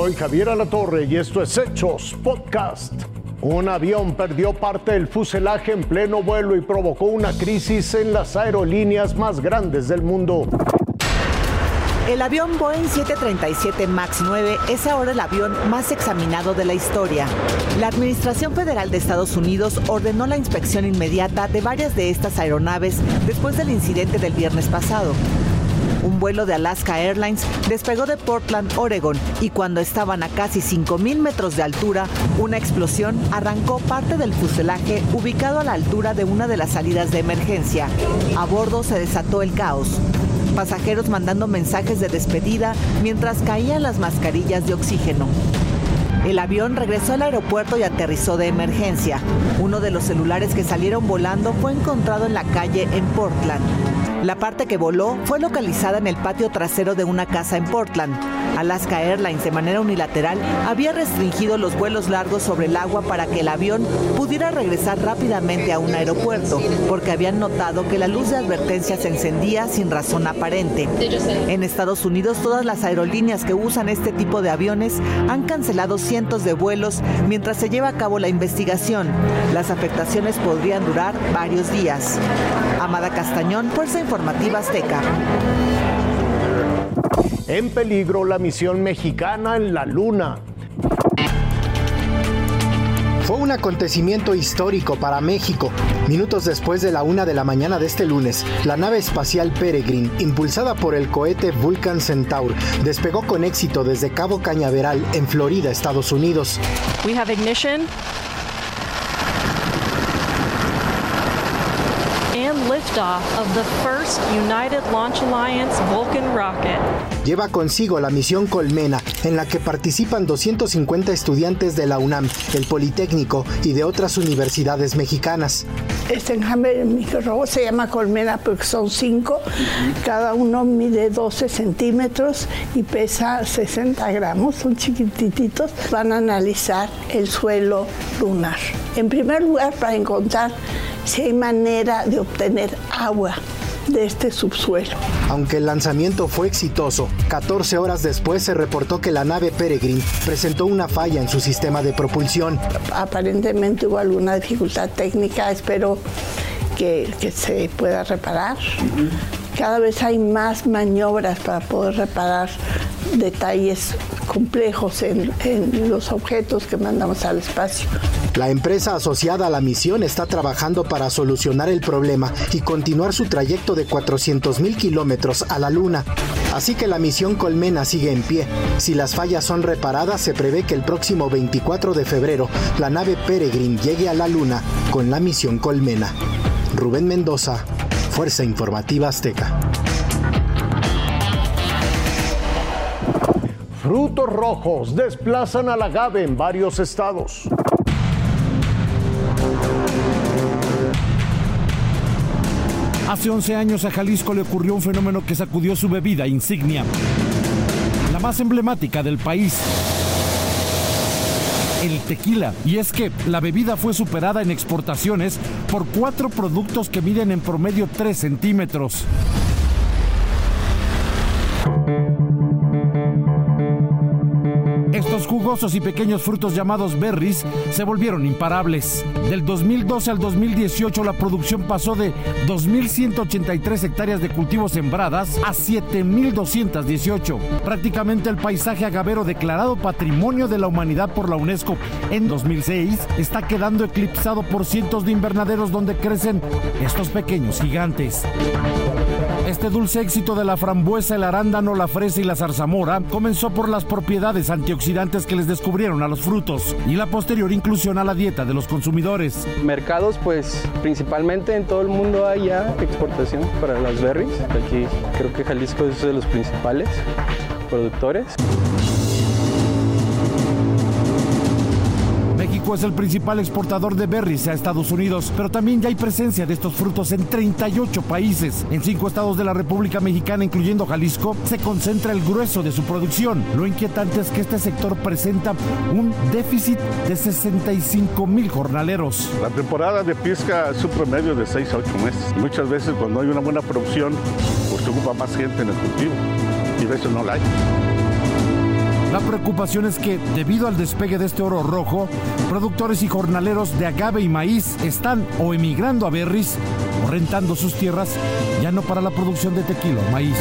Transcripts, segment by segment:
Soy Javier Alatorre y esto es Hechos Podcast. Un avión perdió parte del fuselaje en pleno vuelo y provocó una crisis en las aerolíneas más grandes del mundo. El avión Boeing 737 MAX 9 es ahora el avión más examinado de la historia. La Administración Federal de Estados Unidos ordenó la inspección inmediata de varias de estas aeronaves después del incidente del viernes pasado. Un vuelo de Alaska Airlines despegó de Portland, Oregon, y cuando estaban a casi 5.000 metros de altura, una explosión arrancó parte del fuselaje ubicado a la altura de una de las salidas de emergencia. A bordo se desató el caos pasajeros mandando mensajes de despedida mientras caían las mascarillas de oxígeno. El avión regresó al aeropuerto y aterrizó de emergencia. Uno de los celulares que salieron volando fue encontrado en la calle en Portland. La parte que voló fue localizada en el patio trasero de una casa en Portland. Alaska Airlines de manera unilateral había restringido los vuelos largos sobre el agua para que el avión pudiera regresar rápidamente a un aeropuerto, porque habían notado que la luz de advertencia se encendía sin razón aparente. En Estados Unidos todas las aerolíneas que usan este tipo de aviones han cancelado cientos de vuelos mientras se lleva a cabo la investigación. Las afectaciones podrían durar varios días. Amada Castañón, Fuerza Informativa Azteca. En peligro la misión mexicana en la Luna. Fue un acontecimiento histórico para México. Minutos después de la una de la mañana de este lunes, la nave espacial Peregrine, impulsada por el cohete Vulcan Centaur, despegó con éxito desde Cabo Cañaveral, en Florida, Estados Unidos. We have ignition. Liftoff of the first United Launch Alliance Vulcan rocket. Lleva consigo la misión Colmena, en la que participan 250 estudiantes de la UNAM, el Politécnico y de otras universidades mexicanas. Este enjambre micro se llama Colmena porque son cinco, cada uno mide 12 centímetros y pesa 60 gramos, son chiquititos. Van a analizar el suelo lunar. En primer lugar, para encontrar si hay manera de obtener agua de este subsuelo. Aunque el lanzamiento fue exitoso, 14 horas después se reportó que la nave Peregrine presentó una falla en su sistema de propulsión. Aparentemente hubo alguna dificultad técnica, espero que, se pueda reparar. Cada vez hay más maniobras para poder reparar detalles complejos en, los objetos que mandamos al espacio. La empresa asociada a la misión está trabajando para solucionar el problema y continuar su trayecto de 400 mil kilómetros a la Luna. Así que la misión Colmena sigue en pie. Si las fallas son reparadas, se prevé que el próximo 24 de febrero la nave Peregrine llegue a la Luna con la misión Colmena. Rubén Mendoza, Fuerza Informativa Azteca. Frutos rojos desplazan al agave en varios estados. Hace 11 años a Jalisco le ocurrió un fenómeno que sacudió su bebida insignia, la más emblemática del país, el tequila. Y es que la bebida fue superada en exportaciones por cuatro productos que miden en promedio 3 centímetros. Jugosos y pequeños frutos llamados berries se volvieron imparables. Del 2012 al 2018 la producción pasó de 2.183 hectáreas de cultivos sembradas a 7.218. Prácticamente el paisaje agavero declarado Patrimonio de la Humanidad por la UNESCO en 2006 está quedando eclipsado por cientos de invernaderos donde crecen estos pequeños gigantes. Este dulce éxito de la frambuesa, el arándano, la fresa y la zarzamora comenzó por las propiedades antioxidantes que descubrieron a los frutos y la posterior inclusión a la dieta de los consumidores. Mercados, pues principalmente en todo el mundo hay ya exportación para las berries. Aquí creo que Jalisco es de los principales productores. Es el principal exportador de berries a Estados Unidos, pero también ya hay presencia de estos frutos en 38 países. En cinco estados de la República Mexicana, incluyendo Jalisco, se concentra el grueso de su producción. Lo inquietante es que este sector presenta un déficit de 65 mil jornaleros. La temporada de pesca es un promedio de 6 a 8 meses. Muchas veces cuando hay una buena producción, pues se ocupa más gente en el cultivo y a veces no la hay. La preocupación es que, debido al despegue de este oro rojo, productores y jornaleros de agave y maíz están o emigrando a Berris o rentando sus tierras, ya no para la producción de tequila maíz.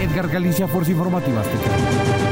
Edgar Galicia, Fuerza Informativa Azteca.